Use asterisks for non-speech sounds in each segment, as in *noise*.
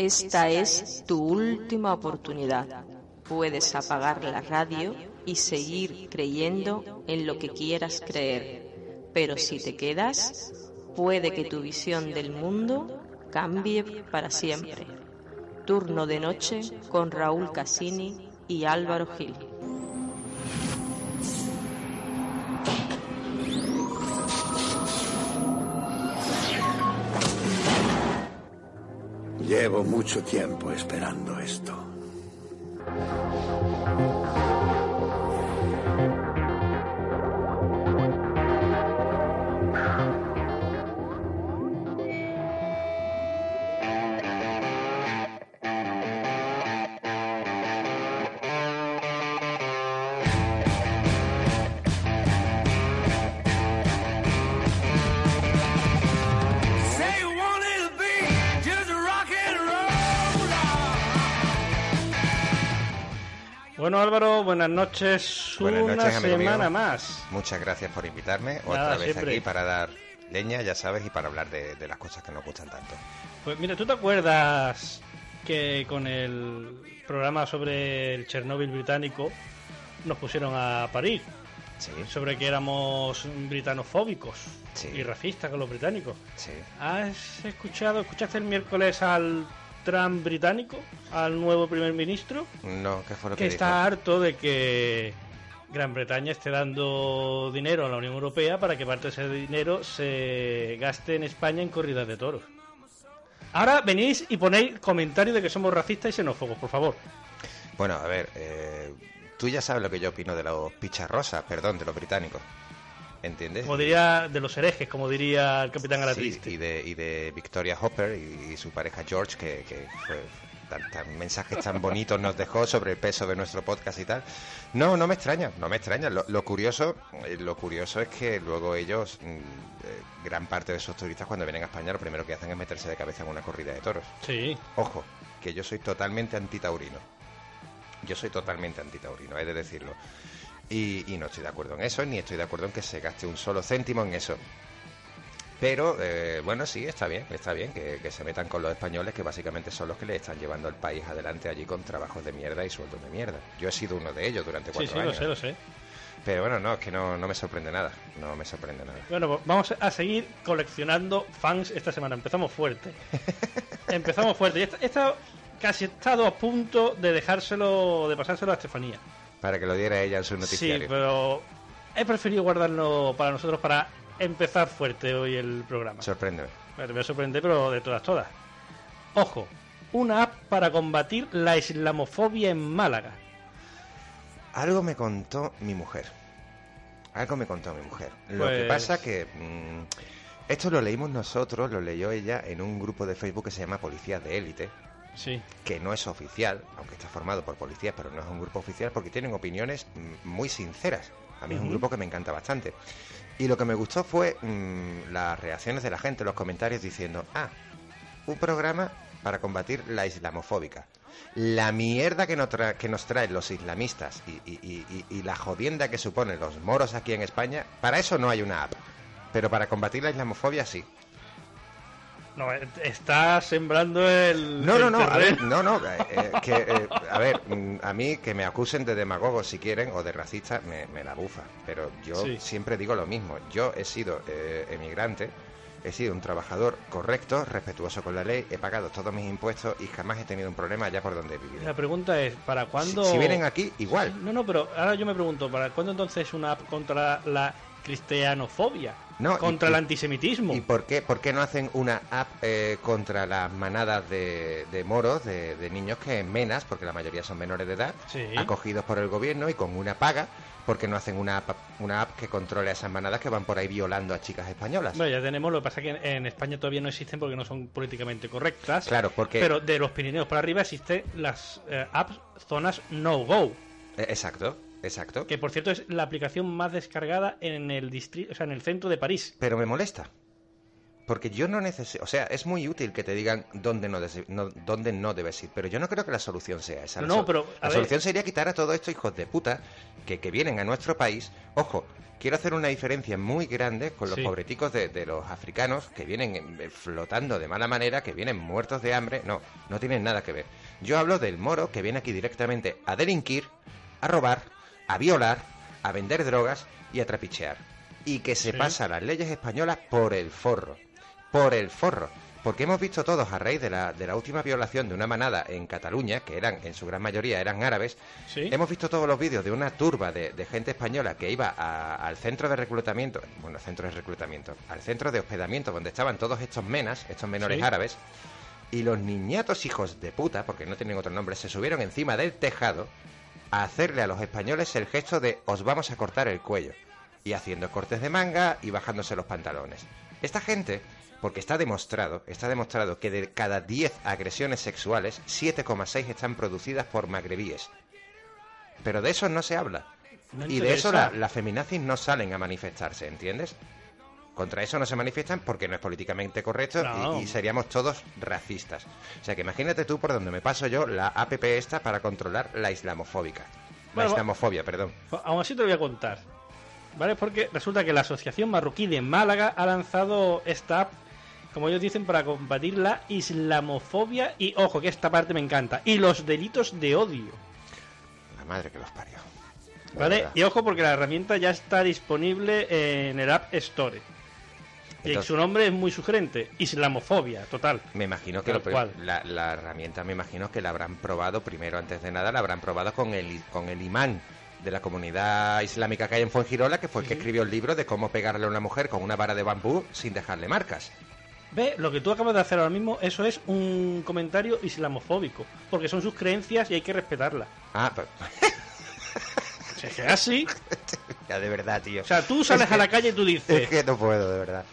Esta es tu última oportunidad. Puedes apagar la radio y seguir creyendo en lo que quieras creer. Pero si te quedas, puede que tu visión del mundo cambie para siempre. Turno de noche con Raúl Cassini y Álvaro Gil. Llevo mucho tiempo esperando esto. Bueno Álvaro, buenas noches. Buenas Una noches, amigo semana mío. más. Muchas gracias por invitarme otra vez siempre. aquí para dar leña, ya sabes, y para hablar de, de las cosas que nos gustan tanto. Pues mira, ¿tú te acuerdas que con el programa sobre el Chernóbil británico nos pusieron a parir? Sí, Sobre que éramos britanofóbicos Sí. y racistas con los británicos. sí. ¿Has escuchado, escuchaste el miércoles al Trump británico, al nuevo primer ministro? No, ¿qué fue lo que, que dijo? está harto de que Gran Bretaña esté dando dinero a la Unión Europea para que parte de ese dinero se gaste en España en corridas de toros. Ahora venís y ponéis comentarios de que somos racistas y xenófobos, por favor. Bueno, a ver, eh, tú ya sabes lo que yo opino de los picharrosas, perdón, de los británicicos. ¿Entiendes? Como diría de los herejes, como diría el capitán Sí, Galatriste. y de, y de Victoria Hopper y, y su pareja George, que, que fue tan, tan- mensajes tan bonitos nos dejó sobre el peso de nuestro podcast y tal. No, no me extraña, no me extraña. Lo, lo curioso, eh, lo curioso es que luego ellos, mm, eh, gran parte de esos turistas cuando vienen a España, lo primero que hacen es meterse de cabeza en una corrida de toros. Sí, Ojo, que yo soy totalmente antitaurino. Yo soy totalmente antitaurino, he de decirlo. Y, y no estoy de acuerdo en eso, ni estoy de acuerdo en que se gaste un solo céntimo en eso. Pero, eh, bueno, sí, está bien, está bien que, que se metan con los españoles, que básicamente son los que le están llevando el país adelante allí con trabajos de mierda y sueldos de mierda. Yo he sido uno de ellos durante sí, cuatro sí, lo años. sé, lo sé. Pero bueno, no, es que no, no me sorprende nada. No me sorprende nada. Bueno, pues vamos a seguir coleccionando fans esta semana. Empezamos fuerte. *laughs* Empezamos fuerte. Y esta, esta casi he estado a punto de dejárselo, de pasárselo a Estefanía. Para que lo diera ella en su Sí, noticiario. pero he preferido guardarlo para nosotros para empezar fuerte hoy el programa. Sorpréndeme. Te voy a sorprender, pero de todas, todas. Ojo, una app para combatir la islamofobia en Málaga. Algo me contó mi mujer. Algo me contó mi mujer. Lo que Pues- pasa que mm, esto lo leímos nosotros, lo leyó ella en un grupo de Facebook que se llama Policías de Élite, Sí, que no es oficial, aunque está formado por policías, pero no es un grupo oficial porque tienen opiniones mm, muy sinceras. A mí es un grupo que me encanta bastante. Y lo que me gustó fue mm, las reacciones de la gente, los comentarios diciendo, ah, un programa para combatir la islamofóbica. La mierda que nos, tra- que nos traen los islamistas y, y- y- y- y la jodienda que suponen los moros aquí en España, para eso no hay una app. Pero para combatir la islamofobia sí. No, eh, está sembrando el. No, no, no, a ver, no, no, *laughs* eh, eh, que, eh, a ver, mm, a mí que me acusen de demagogo si quieren o de racista me, me la bufa, pero yo Sí. siempre digo lo mismo, yo he sido eh, emigrante, he sido un trabajador correcto, respetuoso con la ley, he pagado todos mis impuestos y jamás he tenido un problema allá por donde he vivido. La pregunta es: ¿para Si, cuándo.? si vienen aquí, igual. No, no, pero ahora yo me pregunto: ¿para cuándo entonces una app contra la cristianofobia? No, contra y- el antisemitismo. ¿Y por qué, por qué no hacen una app eh, contra las manadas de, de moros, de, de niños que en menas, porque la mayoría son menores de edad, Sí. acogidos por el gobierno y con una paga, ¿Por qué no hacen una app, una app que controle a esas manadas que van por ahí violando a chicas españolas? Bueno, ya tenemos, lo que pasa es que en, en España todavía no existen porque no son políticamente correctas. Claro, porque... Pero de los Pirineos para arriba existen las eh, apps zonas no-go. Eh, Exacto, exacto. Que por cierto es la aplicación más descargada en el distrito, o sea, en el centro de París. Pero me molesta. Porque yo no necesito, o sea, es muy útil que te digan dónde no, des- no- dónde no debes ir, pero yo no creo que la solución sea esa. La No, sol- pero, la ver. solución sería quitar a todos estos hijos de puta que, que vienen a nuestro país. Ojo, quiero hacer una diferencia muy grande con los Sí. pobreticos de, de los africanos que vienen eh, flotando de mala manera, que vienen muertos de hambre. No, no tienen nada que ver. Yo hablo del moro que viene aquí directamente a delinquir, a robar, a violar, a vender drogas y a trapichear. Y que se Sí. pasa las leyes españolas por el forro. Por el forro. Porque hemos visto todos a raíz de la, de la última violación de una manada en Cataluña, que eran, en su gran mayoría eran árabes, Sí. hemos visto todos los vídeos de una turba de, de gente española que iba a- al centro de reclutamiento, bueno, centro de reclutamiento, al centro de hospedamiento donde estaban todos estos menas, estos menores Sí. árabes, y los niñatos hijos de puta, porque no tienen otro nombre, se subieron encima del tejado a hacerle a los españoles el gesto de os vamos a cortar el cuello. Y haciendo cortes de manga y bajándose los pantalones. Esta gente, porque está demostrado, está demostrado que de cada 10 agresiones sexuales, 7,6 están producidas por magrebíes. Pero de eso no se habla. No y de eso la- las feminazis no salen a manifestarse, ¿entiendes? Contra eso no se manifiestan porque no es políticamente correcto y- No. y, seríamos todos racistas. O sea que imagínate tú por donde me paso yo la APP esta para controlar la islamofóbica. La islamofobia, perdón. Pues, Aún así te lo voy a contar. ¿Vale? Porque resulta que la Asociación Marroquí de Málaga ha lanzado esta app, como ellos dicen, para combatir la islamofobia y, ojo, que esta parte me encanta, y los delitos de odio. La madre que los parió. ¿Vale? Y ojo porque la herramienta ya está disponible en el App Store. Y Entonces- su nombre es muy sugerente, islamofobia, total. Me imagino que lo la, la herramienta, me imagino que la habrán probado primero, antes de nada, la habrán probado con el, con el imán de la comunidad islámica que hay en Fuengirola, que fue el que escribió el libro de cómo pegarle a una mujer con una vara de bambú sin dejarle marcas. Ve, lo que tú acabas de hacer ahora mismo, eso es un comentario islamofóbico, porque son sus creencias y hay que respetarlas. Ah, pues, O sea, que es así. *laughs* ya de verdad, tío. O sea, tú sales a la calle y tú dices, Es que no puedo, de verdad.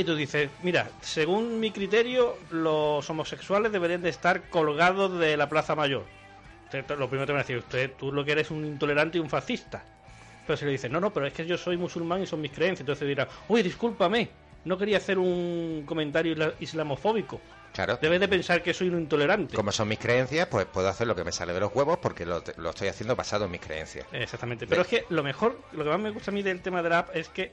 Y tú dices, mira, según mi criterio, los homosexuales deberían de estar colgados de la Plaza Mayor. Lo primero te van a decir, usted, tú lo que eres un intolerante y un fascista. Pero si le dices, no, no, pero es que yo soy musulmán y son mis creencias, entonces dirá, oye, discúlpame, no quería hacer un comentario isla- islamofóbico. Claro. Debes de pensar que soy un intolerante. Como son mis creencias, pues puedo hacer lo que me sale de los huevos porque lo, lo estoy haciendo basado en mis creencias. Exactamente. Pero es que lo mejor, lo que más me gusta a mí del tema de la app es que